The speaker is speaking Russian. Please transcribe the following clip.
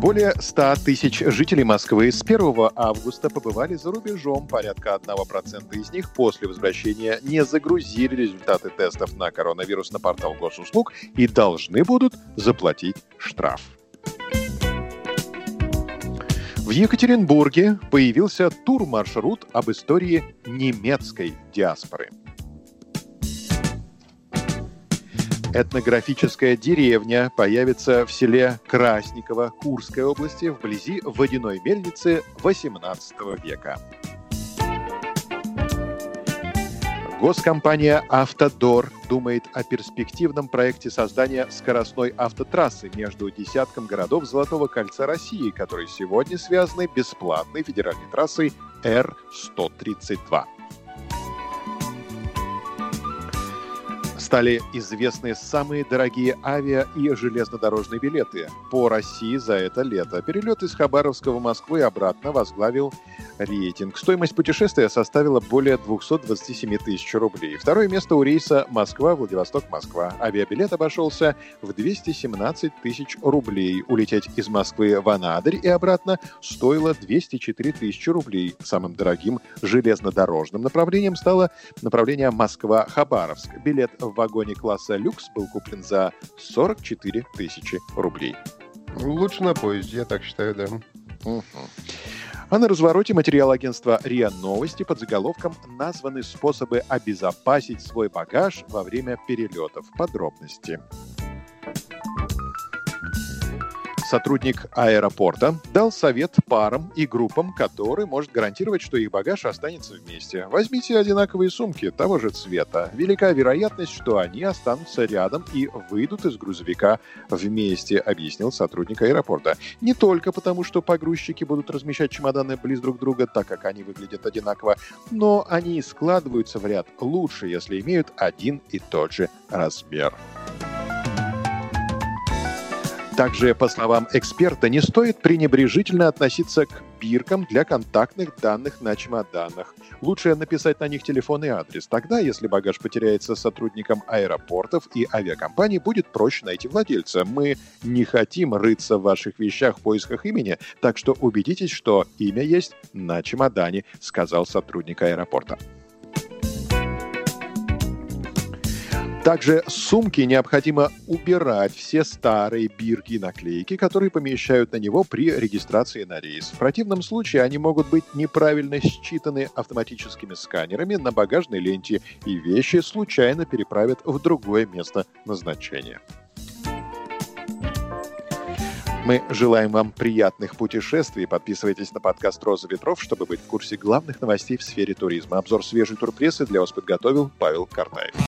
Более 100 тысяч жителей Москвы с 1 августа побывали за рубежом. Порядка 1% из них после возвращения не загрузили результаты тестов на коронавирус на портал госуслуг и должны будут заплатить штраф. В Екатеринбурге появился тур-маршрут об истории немецкой диаспоры. Этнографическая деревня появится в селе Красниково Курской области вблизи водяной мельницы XVIII века. Госкомпания «Автодор» думает о перспективном проекте создания скоростной автотрассы между десятком городов Золотого кольца России, которые сегодня связаны бесплатной федеральной трассой Р-132. Стали известны самые дорогие авиа- и железнодорожные билеты по России за это лето. Перелет из Хабаровска в Москву и обратно возглавил рейтинг. Стоимость путешествия составила более 227 тысяч рублей. Второе место у рейса Москва-Владивосток-Москва. Авиабилет обошелся в 217 тысяч рублей. Улететь из Москвы в Анадырь и обратно стоило 204 тысячи рублей. Самым дорогим железнодорожным направлением стало направление Москва-Хабаровск. Билет в вагоне класса люкс был куплен за 44 тысячи рублей. Лучше на поезде, я так считаю, да. Угу. А на развороте материал агентства РИА Новости под заголовком названы способы обезопасить свой багаж во время перелетов. Подробности сотрудник аэропорта дал совет парам и группам, который может гарантировать, что их багаж останется вместе. Возьмите одинаковые сумки того же цвета. Велика вероятность, что они останутся рядом и выйдут из грузовика вместе, объяснил сотрудник аэропорта. Не только потому, что погрузчики будут размещать чемоданы близ друг друга, так как они выглядят одинаково, но они складываются в ряд лучше, если имеют один и тот же размер. Также, по словам эксперта, не стоит пренебрежительно относиться к биркам для контактных данных на чемоданах. Лучше написать на них телефон и адрес. Тогда, если багаж потеряется сотрудникам аэропортов и авиакомпаний, будет проще найти владельца. Мы не хотим рыться в ваших вещах в поисках имени, так что убедитесь, что имя есть на чемодане, сказал сотрудник аэропорта. Также сумки необходимо убирать все старые бирки и наклейки, которые помещают на него при регистрации на рейс. В противном случае они могут быть неправильно считаны автоматическими сканерами на багажной ленте, и вещи случайно переправят в другое место назначения. Мы желаем вам приятных путешествий. Подписывайтесь на подкаст «Роза ветров», чтобы быть в курсе главных новостей в сфере туризма. Обзор свежей турпрессы для вас подготовил Павел Картаев.